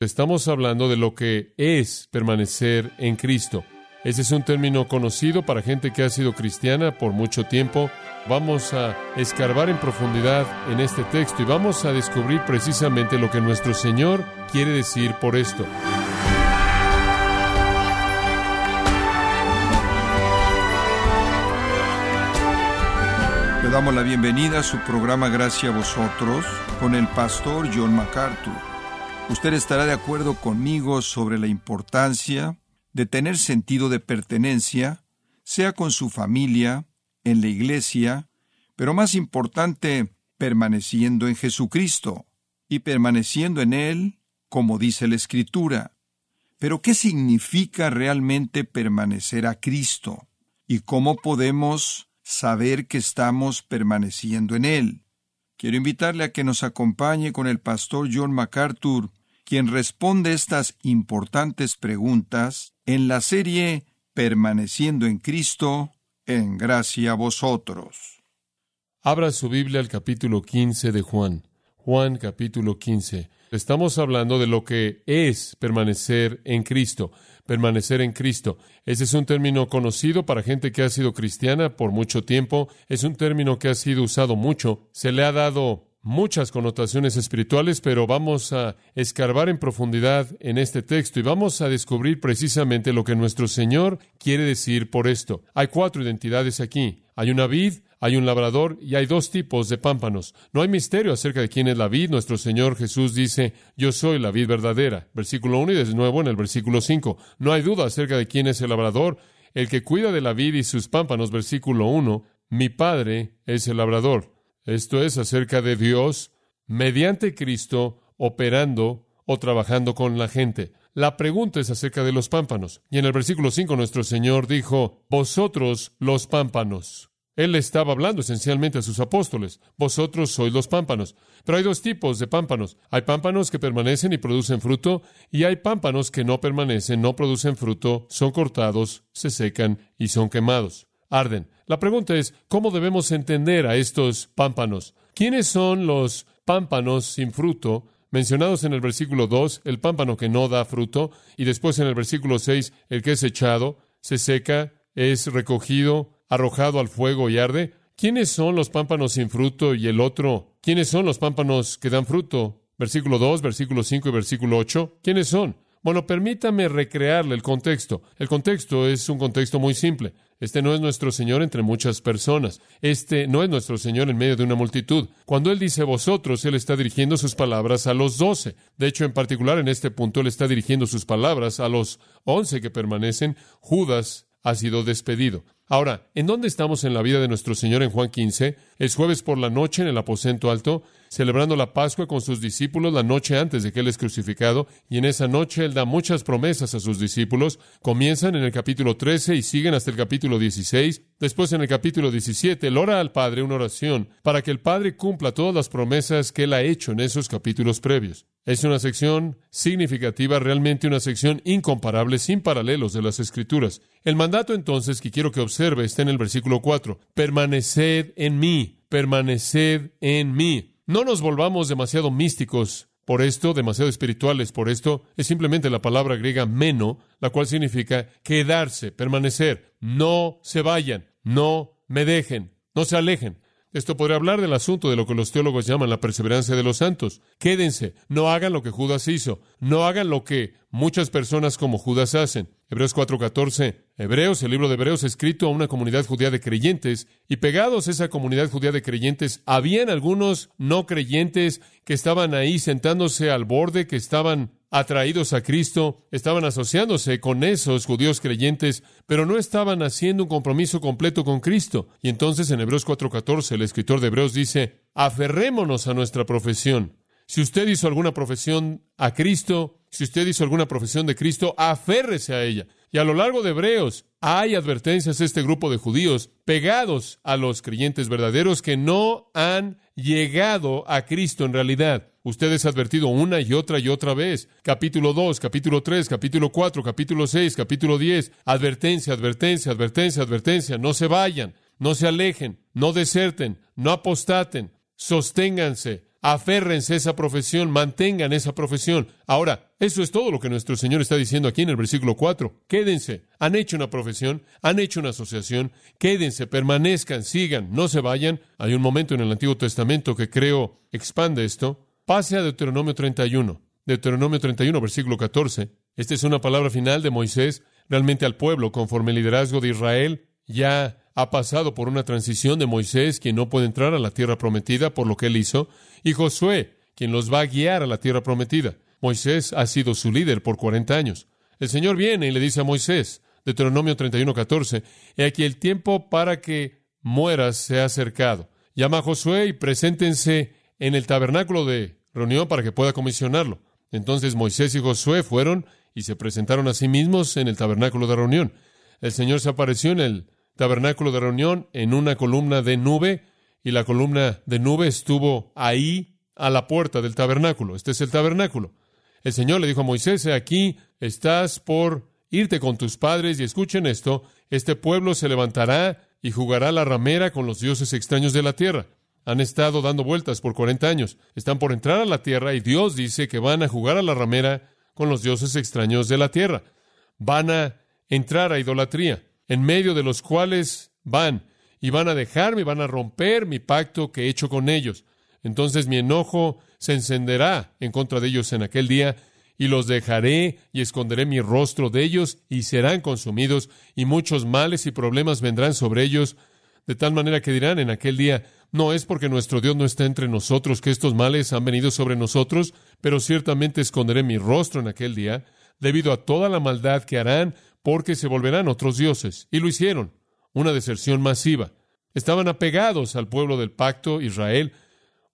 Estamos hablando de lo que es permanecer en Cristo. Ese es un término conocido para gente que ha sido cristiana por mucho tiempo. Vamos a escarbar en profundidad en este texto y vamos a descubrir precisamente lo que nuestro Señor quiere decir por esto. Le damos la bienvenida a su programa Gracias a vosotros con el pastor John MacArthur. Usted estará de acuerdo conmigo sobre la importancia de tener sentido de pertenencia, sea con su familia, en la iglesia, pero más importante, permaneciendo en Jesucristo y permaneciendo en Él, como dice la Escritura. Pero ¿qué significa realmente permanecer a Cristo? ¿Y cómo podemos saber que estamos permaneciendo en Él. Quiero invitarle a que nos acompañe con el pastor John MacArthur, quien responde estas importantes preguntas en la serie Permaneciendo en Cristo, en gracia a vosotros. Abra su Biblia al capítulo 15 de Juan. Juan capítulo 15. Estamos hablando de lo que es permanecer en Cristo permanecer en Cristo. Ese es un término conocido para gente que ha sido cristiana por mucho tiempo, es un término que ha sido usado mucho, se le ha dado muchas connotaciones espirituales, pero vamos a escarbar en profundidad en este texto y vamos a descubrir precisamente lo que nuestro Señor quiere decir por esto. Hay cuatro identidades aquí. Hay una vid, hay un labrador y hay dos tipos de pámpanos. No hay misterio acerca de quién es la vid. Nuestro Señor Jesús dice, yo soy la vid verdadera. Versículo 1 y de nuevo en el versículo 5. No hay duda acerca de quién es el labrador. El que cuida de la vid y sus pámpanos, versículo 1, mi Padre es el labrador. Esto es acerca de Dios mediante Cristo operando o trabajando con la gente. La pregunta es acerca de los pámpanos. Y en el versículo 5 nuestro Señor dijo, vosotros los pámpanos. Él estaba hablando esencialmente a sus apóstoles. Vosotros sois los pámpanos. Pero hay dos tipos de pámpanos. Hay pámpanos que permanecen y producen fruto, y hay pámpanos que no permanecen, no producen fruto, son cortados, se secan y son quemados. Arden. La pregunta es, ¿cómo debemos entender a estos pámpanos? ¿Quiénes son los pámpanos sin fruto? Mencionados en el versículo 2, el pámpano que no da fruto, y después en el versículo 6, el que es echado, se seca, es recogido, arrojado al fuego y arde? ¿Quiénes son los pámpanos sin fruto y el otro? ¿Quiénes son los pámpanos que dan fruto? Versículo 2, versículo 5 y versículo 8. ¿Quiénes son? Bueno, permítame recrearle el contexto. El contexto es un contexto muy simple. Este no es nuestro Señor entre muchas personas. Este no es nuestro Señor en medio de una multitud. Cuando Él dice vosotros, Él está dirigiendo sus palabras a los doce. De hecho, en particular en este punto, Él está dirigiendo sus palabras a los once que permanecen. Judas ha sido despedido. Ahora, ¿en dónde estamos en la vida de nuestro Señor en Juan 15? Es jueves por la noche en el aposento alto, celebrando la Pascua con sus discípulos la noche antes de que Él es crucificado, y en esa noche Él da muchas promesas a sus discípulos. Comienzan en el capítulo 13 y siguen hasta el capítulo 16. Después en el capítulo 17 Él ora al Padre una oración para que el Padre cumpla todas las promesas que Él ha hecho en esos capítulos previos. Es una sección significativa, realmente una sección incomparable, sin paralelos de las Escrituras. El mandato entonces que quiero que observe está en el versículo 4. Permaneced en mí, permaneced en mí. No nos volvamos demasiado místicos por esto, demasiado espirituales por esto. Es simplemente la palabra griega meno, la cual significa quedarse, permanecer. No se vayan, no me dejen, no se alejen. Esto podría hablar del asunto de lo que los teólogos llaman la perseverancia de los santos. Quédense, no hagan lo que Judas hizo, no hagan lo que muchas personas como Judas hacen. Hebreos 4:14. Hebreos, el libro de Hebreos escrito a una comunidad judía de creyentes, y pegados a esa comunidad judía de creyentes, habían algunos no creyentes que estaban ahí sentándose al borde, que estaban atraídos a Cristo, estaban asociándose con esos judíos creyentes, pero no estaban haciendo un compromiso completo con Cristo. Y entonces en Hebreos 4:14 el escritor de Hebreos dice, aferrémonos a nuestra profesión. Si usted hizo alguna profesión a Cristo, si usted hizo alguna profesión de Cristo, aférrese a ella. Y a lo largo de Hebreos hay advertencias a este grupo de judíos pegados a los creyentes verdaderos que no han llegado a Cristo en realidad. Usted es advertido una y otra y otra vez. Capítulo 2, capítulo 3, capítulo 4, capítulo 6, capítulo 10. Advertencia, advertencia, advertencia, advertencia. No se vayan, no se alejen, no deserten, no apostaten. Sosténganse, Aférrense a esa profesión, mantengan esa profesión. Ahora, eso es todo lo que nuestro Señor está diciendo aquí en el versículo 4. Quédense. Han hecho una profesión, han hecho una asociación. Quédense, permanezcan, sigan, no se vayan. Hay un momento en el Antiguo Testamento que creo expande esto. Pase a Deuteronomio 31. Deuteronomio 31, versículo 14. Esta es una palabra final de Moisés realmente al pueblo conforme el liderazgo de Israel ya ha pasado por una transición de Moisés, quien no puede entrar a la tierra prometida por lo que él hizo, y Josué, quien los va a guiar a la tierra prometida. Moisés ha sido su líder por 40 años. El Señor viene y le dice a Moisés, Deuteronomio 31:14, He aquí el tiempo para que mueras se ha acercado. Llama a Josué y preséntense en el tabernáculo de reunión para que pueda comisionarlo. Entonces Moisés y Josué fueron y se presentaron a sí mismos en el tabernáculo de reunión. El Señor se apareció en el tabernáculo de reunión en una columna de nube y la columna de nube estuvo ahí a la puerta del tabernáculo. Este es el tabernáculo. El Señor le dijo a Moisés, aquí estás por irte con tus padres y escuchen esto, este pueblo se levantará y jugará la ramera con los dioses extraños de la tierra. Han estado dando vueltas por 40 años. Están por entrar a la tierra y Dios dice que van a jugar a la ramera con los dioses extraños de la tierra. Van a entrar a idolatría en medio de los cuales van y van a dejarme y van a romper mi pacto que he hecho con ellos. Entonces mi enojo se encenderá en contra de ellos en aquel día y los dejaré y esconderé mi rostro de ellos y serán consumidos y muchos males y problemas vendrán sobre ellos de tal manera que dirán en aquel día, no es porque nuestro Dios no está entre nosotros que estos males han venido sobre nosotros, pero ciertamente esconderé mi rostro en aquel día debido a toda la maldad que harán porque se volverán otros dioses. Y lo hicieron, una deserción masiva. Estaban apegados al pueblo del pacto Israel,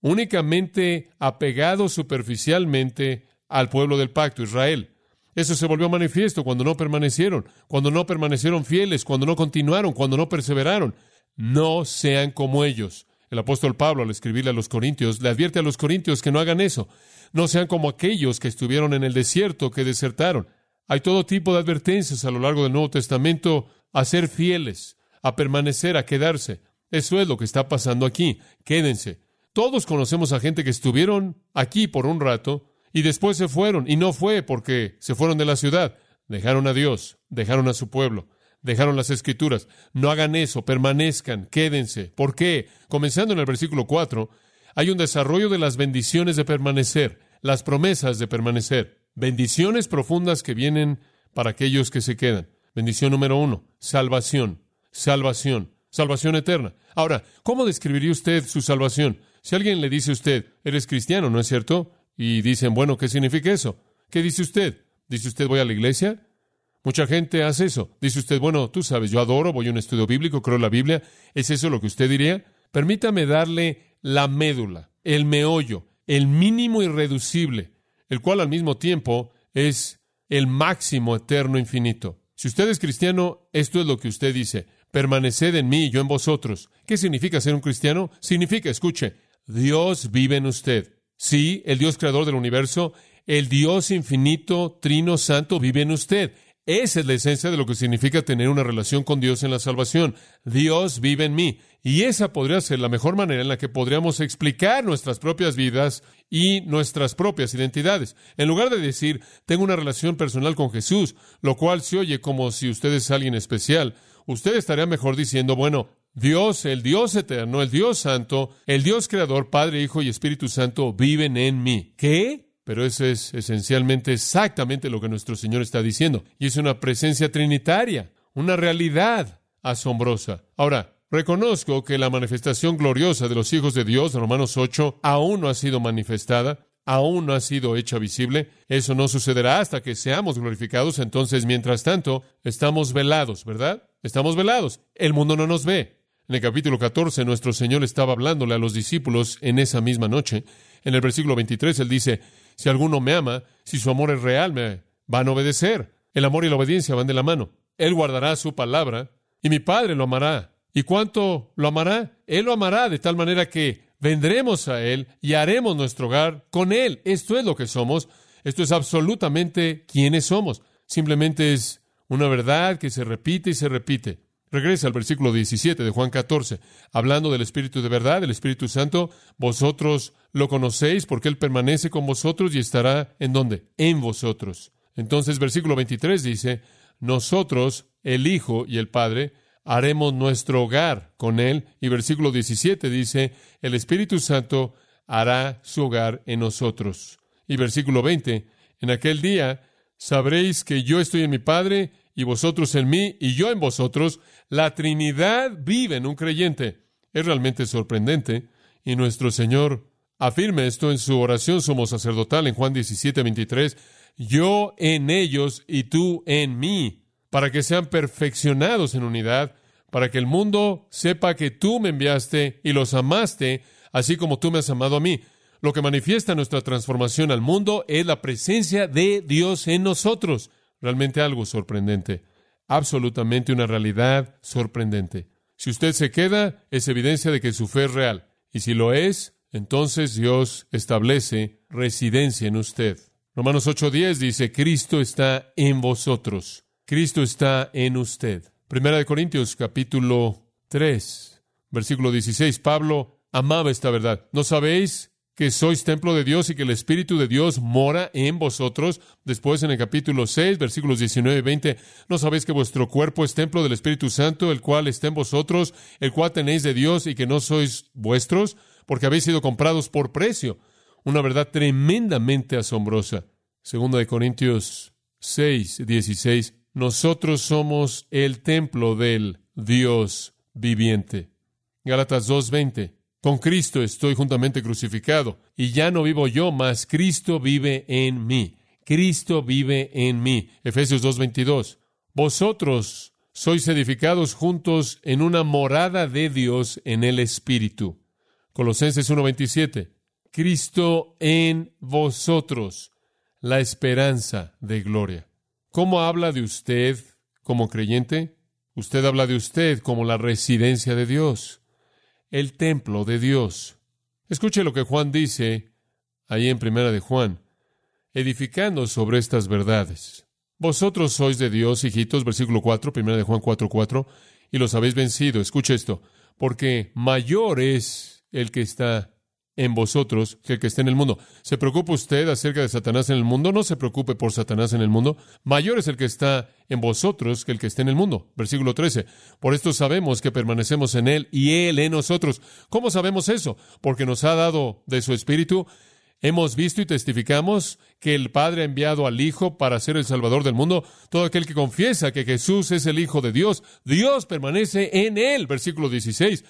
únicamente apegados superficialmente al pueblo del pacto Israel. Eso se volvió manifiesto cuando no permanecieron, cuando no permanecieron fieles, cuando no continuaron, cuando no perseveraron. No sean como ellos. El apóstol Pablo, al escribirle a los corintios, le advierte a los corintios que no hagan eso. No sean como aquellos que estuvieron en el desierto, que desertaron. Hay todo tipo de advertencias a lo largo del Nuevo Testamento a ser fieles, a permanecer, a quedarse. Eso es lo que está pasando aquí. Quédense. Todos conocemos a gente que estuvieron aquí por un rato y después se fueron, y no fue porque se fueron de la ciudad. Dejaron a Dios, dejaron a su pueblo, dejaron las escrituras. No hagan eso, permanezcan, quédense. ¿Por qué? Comenzando en el versículo 4, hay un desarrollo de las bendiciones de permanecer, las promesas de permanecer. Bendiciones profundas que vienen para aquellos que se quedan. Bendición número uno, salvación, salvación, salvación eterna. Ahora, ¿cómo describiría usted su salvación? Si alguien le dice a usted, eres cristiano, ¿no es cierto? Y dicen, bueno, ¿qué significa eso? ¿Qué dice usted? ¿Dice usted voy a la iglesia? Mucha gente hace eso. Dice usted, bueno, tú sabes, yo adoro, voy a un estudio bíblico, creo la Biblia. ¿Es eso lo que usted diría? Permítame darle la médula, el meollo, el mínimo irreducible el cual al mismo tiempo es el máximo eterno infinito. Si usted es cristiano, esto es lo que usted dice, permaneced en mí y yo en vosotros. ¿Qué significa ser un cristiano? Significa, escuche, Dios vive en usted. Sí, el Dios creador del universo, el Dios infinito, trino santo, vive en usted. Esa es la esencia de lo que significa tener una relación con Dios en la salvación. Dios vive en mí. Y esa podría ser la mejor manera en la que podríamos explicar nuestras propias vidas y nuestras propias identidades. En lugar de decir, tengo una relación personal con Jesús, lo cual se oye como si usted es alguien especial, usted estaría mejor diciendo, bueno, Dios, el Dios eterno, el Dios santo, el Dios creador, Padre, Hijo y Espíritu Santo viven en mí. ¿Qué? Pero eso es esencialmente exactamente lo que nuestro Señor está diciendo. Y es una presencia trinitaria, una realidad asombrosa. Ahora, reconozco que la manifestación gloriosa de los hijos de Dios, Romanos 8, aún no ha sido manifestada, aún no ha sido hecha visible. Eso no sucederá hasta que seamos glorificados. Entonces, mientras tanto, estamos velados, ¿verdad? Estamos velados. El mundo no nos ve. En el capítulo 14, nuestro Señor estaba hablándole a los discípulos en esa misma noche. En el versículo 23, Él dice, si alguno me ama, si su amor es real, me van a obedecer. El amor y la obediencia van de la mano. Él guardará su palabra y mi Padre lo amará. ¿Y cuánto lo amará? Él lo amará de tal manera que vendremos a Él y haremos nuestro hogar con Él. Esto es lo que somos. Esto es absolutamente quienes somos. Simplemente es una verdad que se repite y se repite. Regresa al versículo 17 de Juan 14, hablando del Espíritu de verdad, del Espíritu Santo. Vosotros lo conocéis porque Él permanece con vosotros y estará en dónde? En vosotros. Entonces, versículo 23 dice, nosotros, el Hijo y el Padre, haremos nuestro hogar con Él. Y versículo 17 dice, el Espíritu Santo hará su hogar en nosotros. Y versículo 20, en aquel día sabréis que yo estoy en mi Padre y vosotros en mí y yo en vosotros. La Trinidad vive en un creyente. Es realmente sorprendente. Y nuestro Señor afirma esto en su oración sumo sacerdotal en Juan 17, 23. Yo en ellos y tú en mí, para que sean perfeccionados en unidad, para que el mundo sepa que tú me enviaste y los amaste, así como tú me has amado a mí. Lo que manifiesta nuestra transformación al mundo es la presencia de Dios en nosotros. Realmente algo sorprendente. Absolutamente una realidad sorprendente. Si usted se queda, es evidencia de que su fe es real. Y si lo es, entonces Dios establece residencia en usted. Romanos 8:10 dice, Cristo está en vosotros. Cristo está en usted. Primera de Corintios capítulo 3, versículo 16. Pablo amaba esta verdad. ¿No sabéis que sois templo de Dios y que el Espíritu de Dios mora en vosotros. Después en el capítulo 6, versículos 19 y 20, ¿no sabéis que vuestro cuerpo es templo del Espíritu Santo, el cual está en vosotros, el cual tenéis de Dios y que no sois vuestros, porque habéis sido comprados por precio? Una verdad tremendamente asombrosa. Segundo de Corintios 6, 16, nosotros somos el templo del Dios viviente. Gálatas 2, 20, con Cristo estoy juntamente crucificado, y ya no vivo yo, mas Cristo vive en mí. Cristo vive en mí. Efesios 2:22. Vosotros sois edificados juntos en una morada de Dios en el Espíritu. Colosenses 1:27. Cristo en vosotros, la esperanza de gloria. ¿Cómo habla de usted como creyente? Usted habla de usted como la residencia de Dios el templo de Dios. Escuche lo que Juan dice ahí en Primera de Juan, edificando sobre estas verdades. Vosotros sois de Dios, hijitos, versículo 4, Primera de Juan 4, 4, y los habéis vencido. Escuche esto, porque mayor es el que está en vosotros que el que esté en el mundo. ¿Se preocupa usted acerca de Satanás en el mundo? No se preocupe por Satanás en el mundo. Mayor es el que está en vosotros que el que esté en el mundo. Versículo 13. Por esto sabemos que permanecemos en Él y Él en nosotros. ¿Cómo sabemos eso? Porque nos ha dado de su Espíritu. Hemos visto y testificamos que el Padre ha enviado al Hijo para ser el Salvador del mundo. Todo aquel que confiesa que Jesús es el Hijo de Dios, Dios permanece en Él. Versículo 16.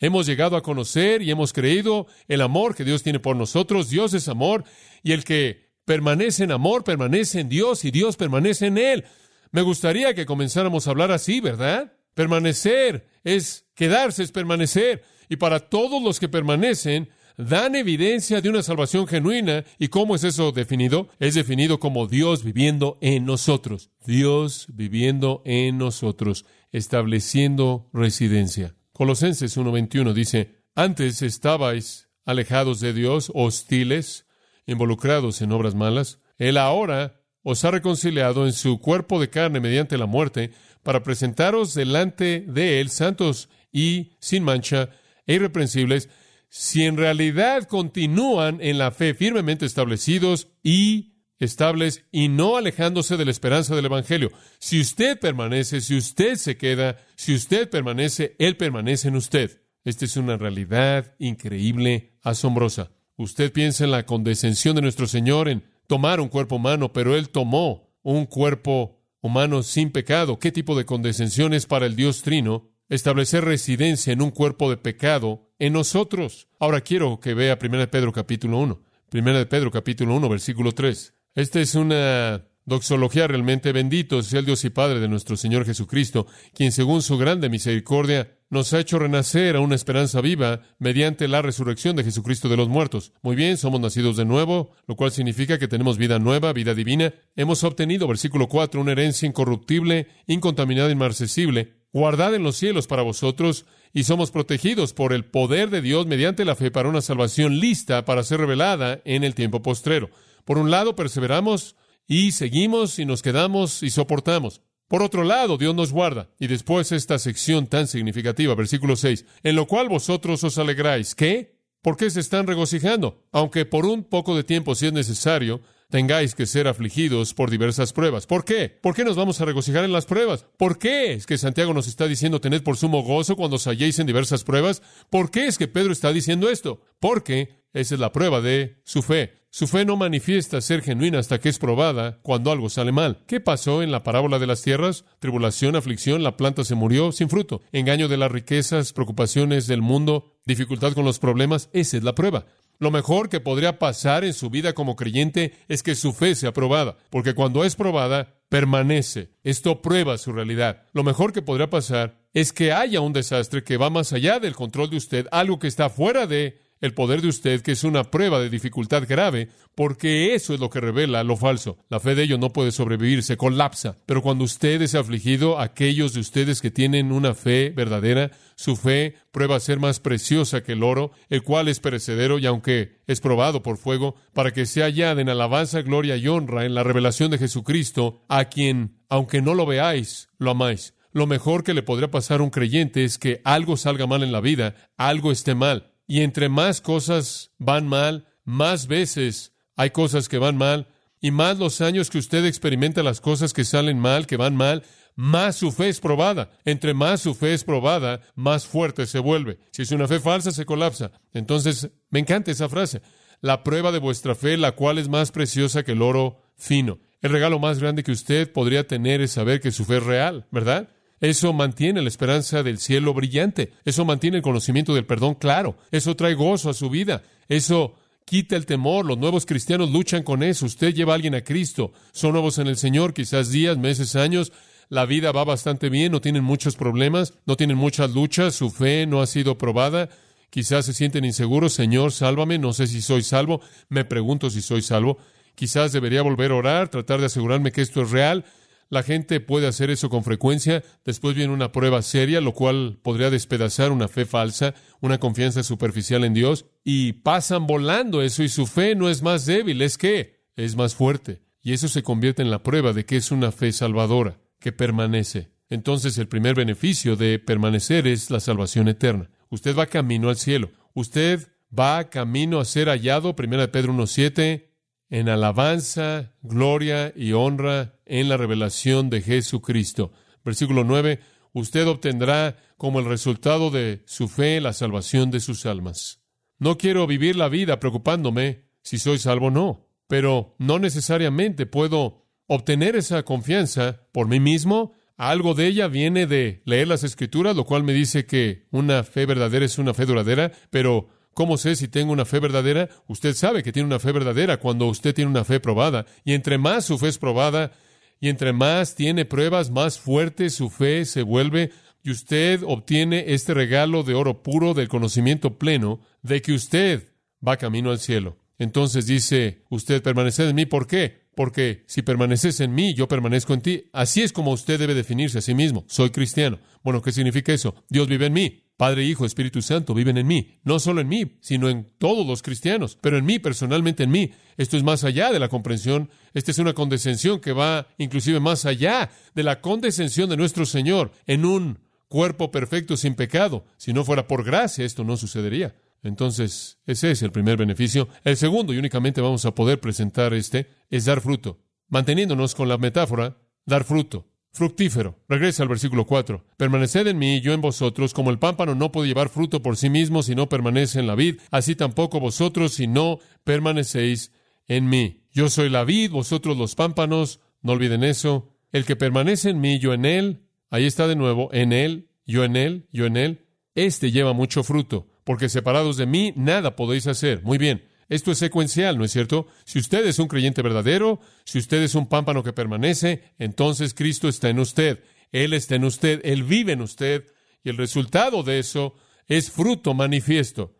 Hemos llegado a conocer y hemos creído el amor que Dios tiene por nosotros. Dios es amor y el que permanece en amor permanece en Dios y Dios permanece en Él. Me gustaría que comenzáramos a hablar así, ¿verdad? Permanecer es quedarse, es permanecer. Y para todos los que permanecen, dan evidencia de una salvación genuina. ¿Y cómo es eso definido? Es definido como Dios viviendo en nosotros. Dios viviendo en nosotros, estableciendo residencia. Colosenses 1:21 dice, antes estabais alejados de Dios, hostiles, involucrados en obras malas. Él ahora os ha reconciliado en su cuerpo de carne mediante la muerte, para presentaros delante de Él santos y sin mancha e irreprensibles, si en realidad continúan en la fe firmemente establecidos y estables y no alejándose de la esperanza del Evangelio. Si usted permanece, si usted se queda, si usted permanece, Él permanece en usted. Esta es una realidad increíble, asombrosa. Usted piensa en la condescensión de nuestro Señor en tomar un cuerpo humano, pero Él tomó un cuerpo humano sin pecado. ¿Qué tipo de condescensión es para el Dios Trino establecer residencia en un cuerpo de pecado en nosotros? Ahora quiero que vea 1 Pedro capítulo 1. 1 Pedro capítulo 1, versículo 3. Esta es una doxología realmente bendito sea el Dios y Padre de nuestro Señor Jesucristo, quien según su grande misericordia nos ha hecho renacer a una esperanza viva mediante la resurrección de Jesucristo de los muertos. Muy bien, somos nacidos de nuevo, lo cual significa que tenemos vida nueva, vida divina. Hemos obtenido, versículo 4, una herencia incorruptible, incontaminada, inmarcesible, guardada en los cielos para vosotros, y somos protegidos por el poder de Dios mediante la fe para una salvación lista para ser revelada en el tiempo postrero. Por un lado, perseveramos y seguimos y nos quedamos y soportamos. Por otro lado, Dios nos guarda. Y después esta sección tan significativa, versículo 6, en lo cual vosotros os alegráis. ¿Qué? ¿Por qué se están regocijando? Aunque por un poco de tiempo, si es necesario, tengáis que ser afligidos por diversas pruebas. ¿Por qué? ¿Por qué nos vamos a regocijar en las pruebas? ¿Por qué es que Santiago nos está diciendo tened por sumo gozo cuando os halléis en diversas pruebas? ¿Por qué es que Pedro está diciendo esto? Porque esa es la prueba de su fe. Su fe no manifiesta ser genuina hasta que es probada cuando algo sale mal. ¿Qué pasó en la parábola de las tierras? Tribulación, aflicción, la planta se murió sin fruto. Engaño de las riquezas, preocupaciones del mundo, dificultad con los problemas. Esa es la prueba. Lo mejor que podría pasar en su vida como creyente es que su fe sea probada, porque cuando es probada, permanece. Esto prueba su realidad. Lo mejor que podría pasar es que haya un desastre que va más allá del control de usted, algo que está fuera de el poder de usted, que es una prueba de dificultad grave, porque eso es lo que revela lo falso. La fe de ellos no puede sobrevivir, se colapsa. Pero cuando usted es afligido, aquellos de ustedes que tienen una fe verdadera, su fe prueba ser más preciosa que el oro, el cual es perecedero y aunque es probado por fuego, para que se hallada en alabanza, gloria y honra en la revelación de Jesucristo, a quien, aunque no lo veáis, lo amáis. Lo mejor que le podría pasar a un creyente es que algo salga mal en la vida, algo esté mal. Y entre más cosas van mal, más veces hay cosas que van mal, y más los años que usted experimenta las cosas que salen mal, que van mal, más su fe es probada. Entre más su fe es probada, más fuerte se vuelve. Si es una fe falsa, se colapsa. Entonces, me encanta esa frase. La prueba de vuestra fe, la cual es más preciosa que el oro fino. El regalo más grande que usted podría tener es saber que su fe es real, ¿verdad? Eso mantiene la esperanza del cielo brillante. Eso mantiene el conocimiento del perdón claro. Eso trae gozo a su vida. Eso quita el temor. Los nuevos cristianos luchan con eso. Usted lleva a alguien a Cristo. Son nuevos en el Señor, quizás días, meses, años. La vida va bastante bien, no tienen muchos problemas, no tienen muchas luchas, su fe no ha sido probada. Quizás se sienten inseguros. Señor, sálvame. No sé si soy salvo. Me pregunto si soy salvo. Quizás debería volver a orar, tratar de asegurarme que esto es real. La gente puede hacer eso con frecuencia. Después viene una prueba seria, lo cual podría despedazar una fe falsa, una confianza superficial en Dios, y pasan volando eso y su fe no es más débil, es que es más fuerte. Y eso se convierte en la prueba de que es una fe salvadora, que permanece. Entonces el primer beneficio de permanecer es la salvación eterna. Usted va camino al cielo. Usted va camino a ser hallado, 1 Pedro 1.7, en alabanza, gloria y honra en la revelación de Jesucristo. Versículo 9, usted obtendrá como el resultado de su fe la salvación de sus almas. No quiero vivir la vida preocupándome si soy salvo o no, pero no necesariamente puedo obtener esa confianza por mí mismo. Algo de ella viene de leer las escrituras, lo cual me dice que una fe verdadera es una fe duradera, pero ¿Cómo sé si tengo una fe verdadera? Usted sabe que tiene una fe verdadera cuando usted tiene una fe probada. Y entre más su fe es probada, y entre más tiene pruebas, más fuerte su fe se vuelve, y usted obtiene este regalo de oro puro del conocimiento pleno de que usted va camino al cielo. Entonces dice, usted permanece en mí, ¿por qué? Porque si permaneces en mí, yo permanezco en ti. Así es como usted debe definirse a sí mismo. Soy cristiano. Bueno, ¿qué significa eso? Dios vive en mí. Padre, Hijo, Espíritu Santo viven en mí, no solo en mí, sino en todos los cristianos, pero en mí, personalmente en mí. Esto es más allá de la comprensión, esta es una condescensión que va inclusive más allá de la condescensión de nuestro Señor en un cuerpo perfecto sin pecado. Si no fuera por gracia, esto no sucedería. Entonces, ese es el primer beneficio. El segundo, y únicamente vamos a poder presentar este, es dar fruto. Manteniéndonos con la metáfora, dar fruto fructífero. Regresa al versículo 4. Permaneced en mí y yo en vosotros, como el pámpano no puede llevar fruto por sí mismo si no permanece en la vid, así tampoco vosotros si no permanecéis en mí. Yo soy la vid, vosotros los pámpanos, no olviden eso. El que permanece en mí, yo en él, ahí está de nuevo, en él, yo en él, yo en él, este lleva mucho fruto, porque separados de mí nada podéis hacer. Muy bien, esto es secuencial, ¿no es cierto? Si usted es un creyente verdadero, si usted es un pámpano que permanece, entonces Cristo está en usted. Él está en usted, Él vive en usted, y el resultado de eso es fruto manifiesto.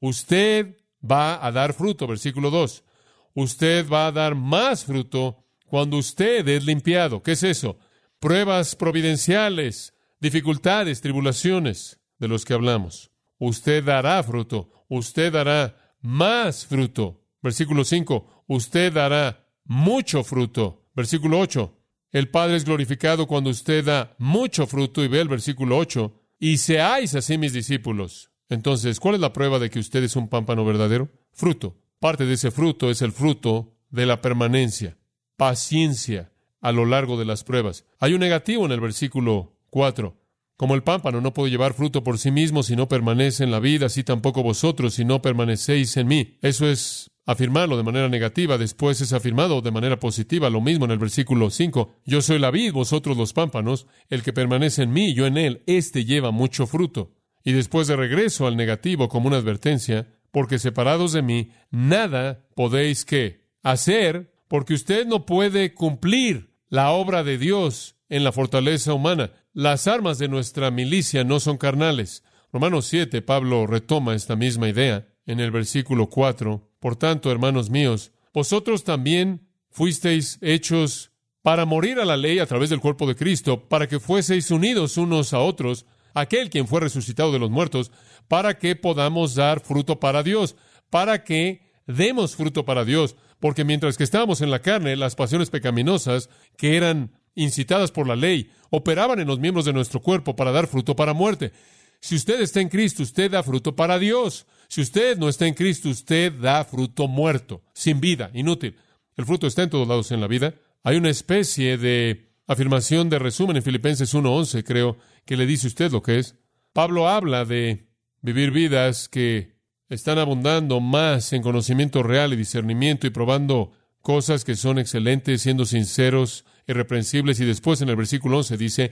Usted va a dar fruto, versículo 2. Usted va a dar más fruto cuando usted es limpiado. ¿Qué es eso? Pruebas providenciales, dificultades, tribulaciones de los que hablamos. Usted dará fruto, usted dará más fruto. Versículo 5, usted dará mucho fruto. Versículo 8, El Padre es glorificado cuando usted da mucho fruto, y ve el versículo 8, y seáis así mis discípulos. Entonces, ¿cuál es la prueba de que usted es un pámpano verdadero? Fruto. Parte de ese fruto es el fruto de la permanencia, paciencia a lo largo de las pruebas. Hay un negativo en el versículo 4. Como el pámpano no puede llevar fruto por sí mismo si no permanece en la vida, así tampoco vosotros si no permanecéis en mí. Eso es afirmarlo de manera negativa, después es afirmado de manera positiva, lo mismo en el versículo 5. Yo soy la vid, vosotros los pámpanos, el que permanece en mí, yo en él, éste lleva mucho fruto. Y después de regreso al negativo como una advertencia, porque separados de mí, nada podéis que hacer, porque usted no puede cumplir la obra de Dios en la fortaleza humana. Las armas de nuestra milicia no son carnales. Romanos 7, Pablo retoma esta misma idea en el versículo 4. Por tanto, hermanos míos, vosotros también fuisteis hechos para morir a la ley a través del cuerpo de Cristo, para que fueseis unidos unos a otros, aquel quien fue resucitado de los muertos, para que podamos dar fruto para Dios, para que demos fruto para Dios, porque mientras que estábamos en la carne, las pasiones pecaminosas, que eran incitadas por la ley, operaban en los miembros de nuestro cuerpo para dar fruto para muerte. Si usted está en Cristo, usted da fruto para Dios. Si usted no está en Cristo, usted da fruto muerto, sin vida, inútil. El fruto está en todos lados en la vida. Hay una especie de afirmación de resumen en Filipenses 1.11, creo, que le dice usted lo que es. Pablo habla de vivir vidas que están abundando más en conocimiento real y discernimiento y probando cosas que son excelentes, siendo sinceros, irreprensibles. Y después en el versículo 11 dice,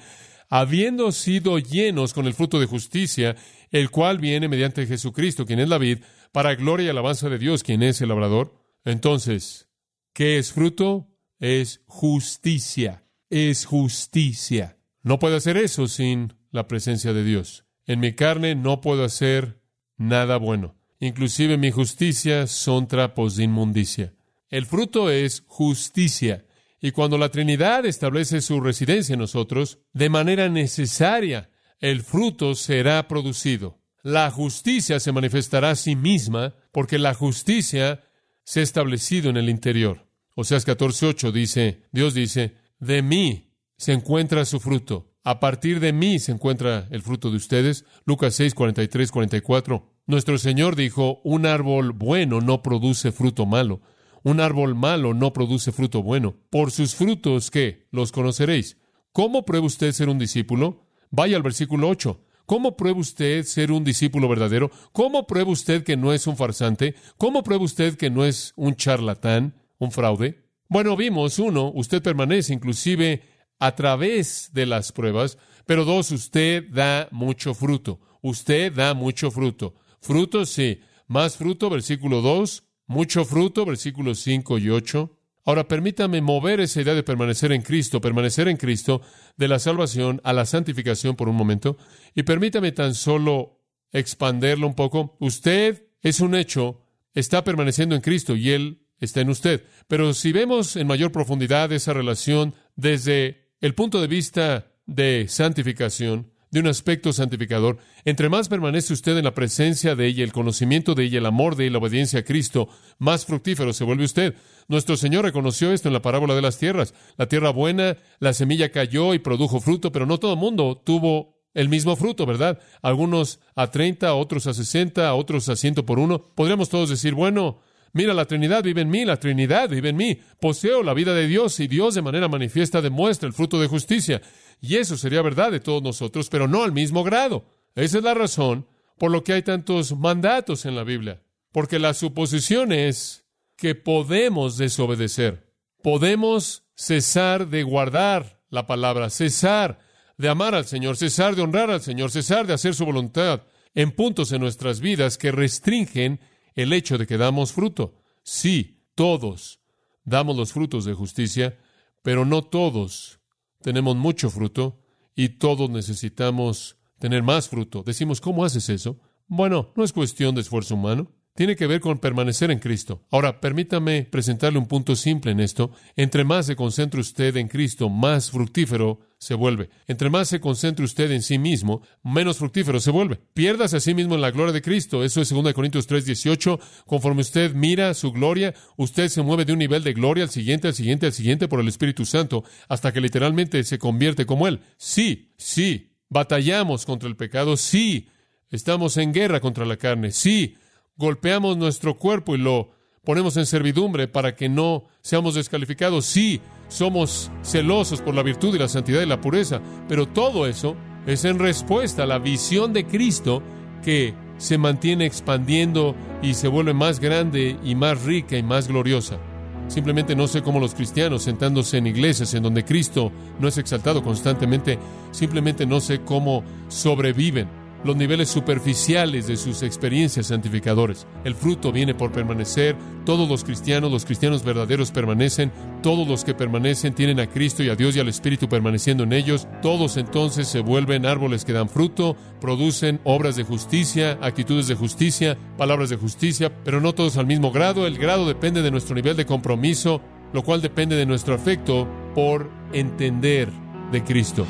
habiendo sido llenos con el fruto de justicia, el cual viene mediante Jesucristo, quien es la vid, para gloria y alabanza de Dios, quien es el labrador. Entonces, ¿qué es fruto? Es justicia. Es justicia. No puedo hacer eso sin la presencia de Dios. En mi carne no puedo hacer nada bueno. Inclusive mi justicia son trapos de inmundicia. El fruto es justicia. Y cuando la Trinidad establece su residencia en nosotros, de manera necesaria, el fruto será producido. La justicia se manifestará a sí misma porque la justicia se ha establecido en el interior. Oseas 14:8 dice, Dios dice, de mí se encuentra su fruto. A partir de mí se encuentra el fruto de ustedes. Lucas 6, 43, 44. Nuestro Señor dijo, un árbol bueno no produce fruto malo un árbol malo no produce fruto bueno. Por sus frutos, ¿qué? Los conoceréis. ¿Cómo prueba usted ser un discípulo? Vaya al versículo 8. ¿Cómo prueba usted ser un discípulo verdadero? ¿Cómo prueba usted que no es un farsante? ¿Cómo prueba usted que no es un charlatán, un fraude? Bueno, vimos, uno, usted permanece inclusive a través de las pruebas, pero dos, usted da mucho fruto. Usted da mucho fruto. Fruto, sí. Más fruto, versículo 2, mucho fruto, versículos 5 y 8. Ahora permítame mover esa idea de permanecer en Cristo, permanecer en Cristo, de la salvación a la santificación por un momento, y permítame tan solo expanderlo un poco. Usted es un hecho, está permaneciendo en Cristo y Él está en usted. Pero si vemos en mayor profundidad esa relación desde el punto de vista de santificación, de un aspecto santificador, entre más permanece usted en la presencia de ella, el conocimiento de ella, el amor de ella, la obediencia a Cristo, más fructífero se vuelve usted. Nuestro Señor reconoció esto en la parábola de las tierras. La tierra buena, la semilla cayó y produjo fruto, pero no todo el mundo tuvo el mismo fruto, ¿verdad? Algunos a 30, otros a 60, otros a ciento por uno. Podríamos todos decir, bueno, Mira, la Trinidad vive en mí, la Trinidad vive en mí. Poseo la vida de Dios y Dios de manera manifiesta demuestra el fruto de justicia. Y eso sería verdad de todos nosotros, pero no al mismo grado. Esa es la razón por lo que hay tantos mandatos en la Biblia. Porque la suposición es que podemos desobedecer. Podemos cesar de guardar la palabra, cesar de amar al Señor, cesar de honrar al Señor, cesar de hacer su voluntad en puntos en nuestras vidas que restringen el hecho de que damos fruto. Sí, todos damos los frutos de justicia, pero no todos tenemos mucho fruto y todos necesitamos tener más fruto. Decimos, ¿cómo haces eso? Bueno, no es cuestión de esfuerzo humano, tiene que ver con permanecer en Cristo. Ahora, permítame presentarle un punto simple en esto. Entre más se concentre usted en Cristo, más fructífero se vuelve. Entre más se concentre usted en sí mismo, menos fructífero se vuelve. Piérdase a sí mismo en la gloria de Cristo. Eso es 2 Corintios 3, 18. Conforme usted mira su gloria, usted se mueve de un nivel de gloria al siguiente, al siguiente, al siguiente por el Espíritu Santo, hasta que literalmente se convierte como Él. Sí, sí, batallamos contra el pecado. Sí, estamos en guerra contra la carne. Sí, golpeamos nuestro cuerpo y lo ponemos en servidumbre para que no seamos descalificados. Sí, somos celosos por la virtud y la santidad y la pureza, pero todo eso es en respuesta a la visión de Cristo que se mantiene expandiendo y se vuelve más grande y más rica y más gloriosa. Simplemente no sé cómo los cristianos sentándose en iglesias en donde Cristo no es exaltado constantemente, simplemente no sé cómo sobreviven los niveles superficiales de sus experiencias santificadores. El fruto viene por permanecer. Todos los cristianos, los cristianos verdaderos permanecen. Todos los que permanecen tienen a Cristo y a Dios y al Espíritu permaneciendo en ellos. Todos entonces se vuelven árboles que dan fruto, producen obras de justicia, actitudes de justicia, palabras de justicia, pero no todos al mismo grado. El grado depende de nuestro nivel de compromiso, lo cual depende de nuestro afecto por entender de Cristo.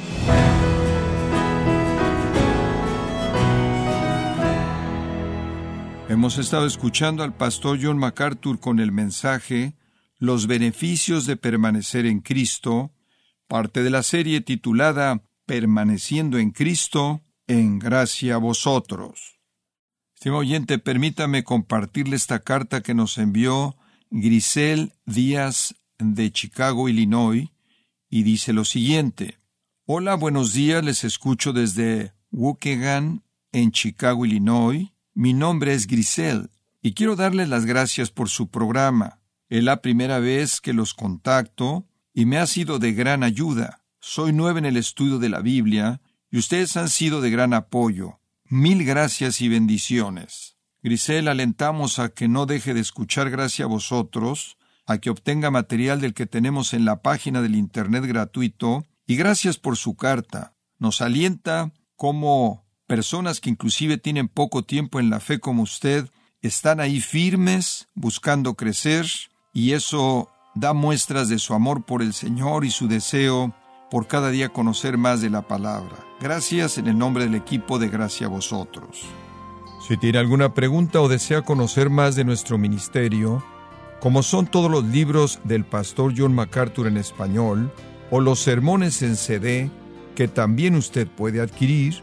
Hemos estado escuchando al pastor John MacArthur con el mensaje Los beneficios de permanecer en Cristo, parte de la serie titulada Permaneciendo en Cristo, en gracia a vosotros. Estimado oyente, permítame compartirle esta carta que nos envió Grisel Díaz de Chicago, Illinois, y dice lo siguiente. Hola, buenos días, les escucho desde Waukegan, en Chicago, Illinois. Mi nombre es Grisel y quiero darles las gracias por su programa. Es la primera vez que los contacto y me ha sido de gran ayuda. Soy nueva en el estudio de la Biblia y ustedes han sido de gran apoyo. Mil gracias y bendiciones. Grisel, alentamos a que no deje de escuchar gracias a vosotros, a que obtenga material del que tenemos en la página del Internet gratuito, y gracias por su carta. Nos alienta como personas que inclusive tienen poco tiempo en la fe como usted, están ahí firmes, buscando crecer, y eso da muestras de su amor por el Señor y su deseo por cada día conocer más de la palabra. Gracias en el nombre del equipo de Gracia a vosotros. Si tiene alguna pregunta o desea conocer más de nuestro ministerio, como son todos los libros del pastor John MacArthur en español, o los sermones en CD, que también usted puede adquirir,